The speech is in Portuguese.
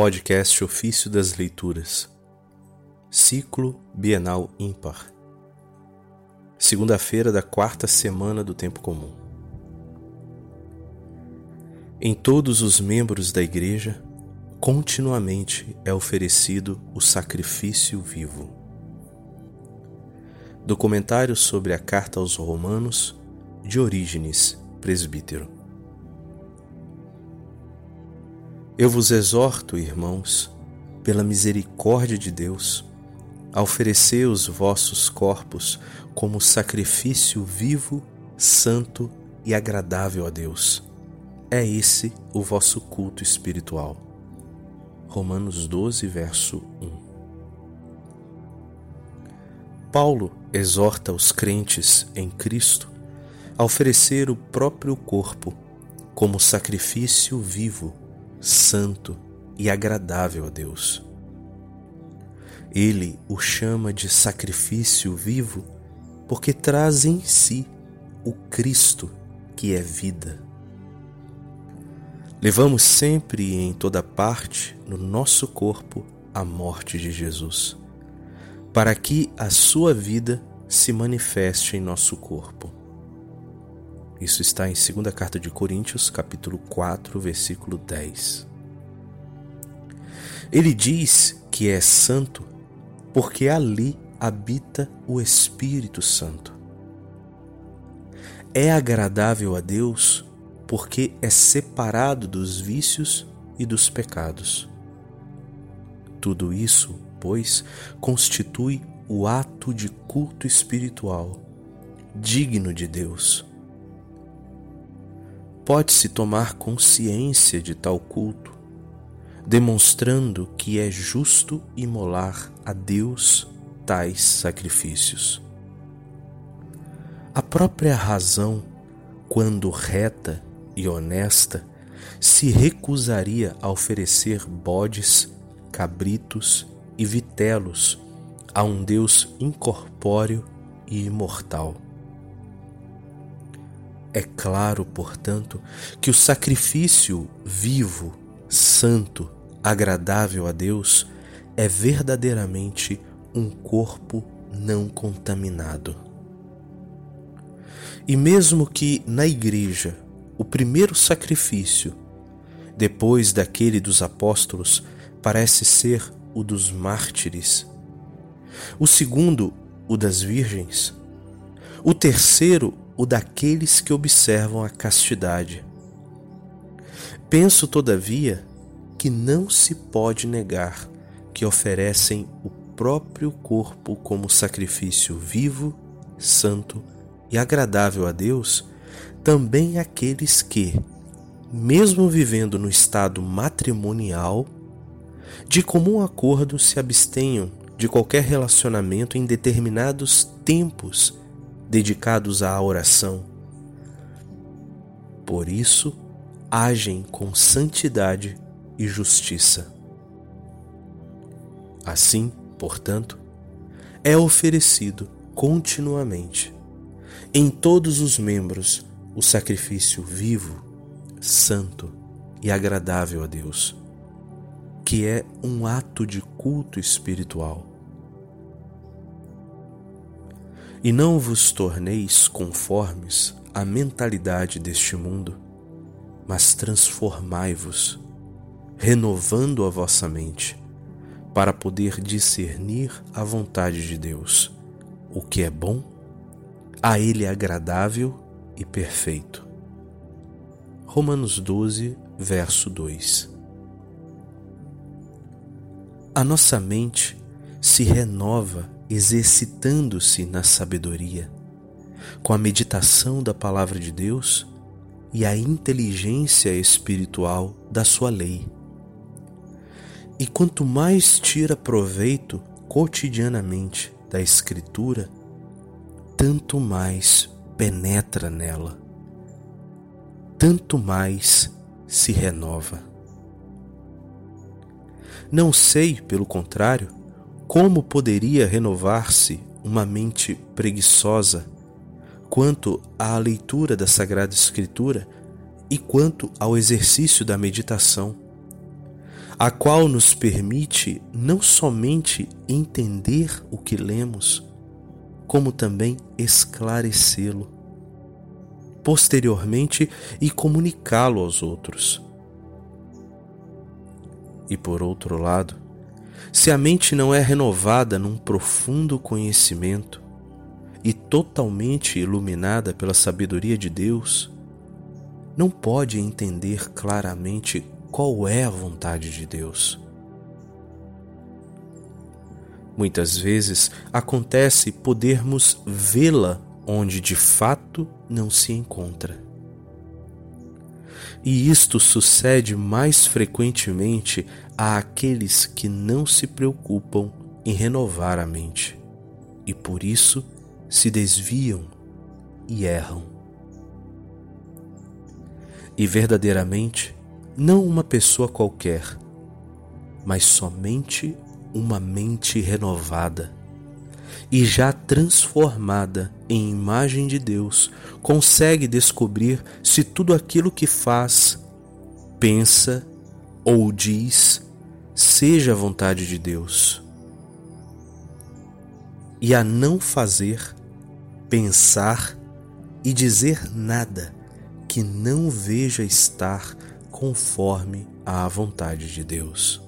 Podcast Ofício das Leituras, Ciclo Bienal Ímpar, segunda-feira da quarta semana do Tempo Comum. Em todos os membros da Igreja, continuamente é oferecido o sacrifício vivo. Documentário sobre a Carta aos Romanos, de Orígenes, presbítero. Eu vos exorto, irmãos, pela misericórdia de Deus, a oferecer os vossos corpos como sacrifício vivo, santo e agradável a Deus. É esse o vosso culto espiritual. Romanos 12, verso 1. Paulo exorta os crentes em Cristo a oferecer o próprio corpo como sacrifício vivo santo e agradável a Deus. Ele o chama de sacrifício vivo porque traz em si o Cristo que é vida. Levamos sempre e em toda parte no nosso corpo a morte de Jesus, para que a sua vida se manifeste em nosso corpo. Isso está em 2 carta de Coríntios, capítulo 4, versículo 10. Ele diz que é santo porque ali habita o Espírito Santo. É agradável a Deus porque é separado dos vícios e dos pecados. Tudo isso, pois, constitui o ato de culto espiritual digno de Deus pode-se tomar consciência de tal culto, demonstrando que é justo imolar a Deus tais sacrifícios. A própria razão, quando reta e honesta, se recusaria a oferecer bodes, cabritos e vitelos a um Deus incorpóreo e imortal. É claro, portanto, que o sacrifício vivo, santo, agradável a Deus é verdadeiramente um corpo não contaminado. E mesmo que na igreja o primeiro sacrifício, depois daquele dos apóstolos, parece ser o dos mártires, o segundo, o das virgens, o terceiro, o daqueles que observam a castidade. Penso, todavia, que não se pode negar que oferecem o próprio corpo como sacrifício vivo, santo e agradável a Deus, também aqueles que, mesmo vivendo no estado matrimonial, de comum acordo se abstenham de qualquer relacionamento em determinados tempos dedicados à oração. Por isso, agem com santidade e justiça. Assim, portanto, é oferecido continuamente em todos os membros o sacrifício vivo, santo e agradável a Deus, que é um ato de culto espiritual e não vos torneis conformes à mentalidade deste mundo, mas transformai-vos, renovando a vossa mente, para poder discernir a vontade de Deus, o que é bom, a Ele agradável e perfeito. Romanos 12, verso 2 A nossa mente se renova exercitando-se na sabedoria, com a meditação da Palavra de Deus e a inteligência espiritual da Sua lei. E quanto mais tira proveito cotidianamente da Escritura, tanto mais penetra nela, tanto mais se renova. Não sei, pelo contrário, como poderia renovar-se uma mente preguiçosa quanto à leitura da Sagrada Escritura e quanto ao exercício da meditação, a qual nos permite não somente entender o que lemos, como também esclarecê-lo, posteriormente e comunicá-lo aos outros. E por outro lado, se a mente não é renovada num profundo conhecimento e totalmente iluminada pela sabedoria de Deus, não pode entender claramente qual é a vontade de Deus. Muitas vezes acontece podermos vê-la onde de fato não se encontra. E isto sucede mais frequentemente àqueles que não se preocupam em renovar a mente e por isso se desviam e erram. E verdadeiramente, não uma pessoa qualquer, mas somente uma mente renovada e já transformada em imagem de Deus, consegue descobrir se tudo aquilo que faz, pensa ou diz seja a vontade de Deus. E a não fazer, pensar e dizer nada que não veja estar conforme à vontade de Deus.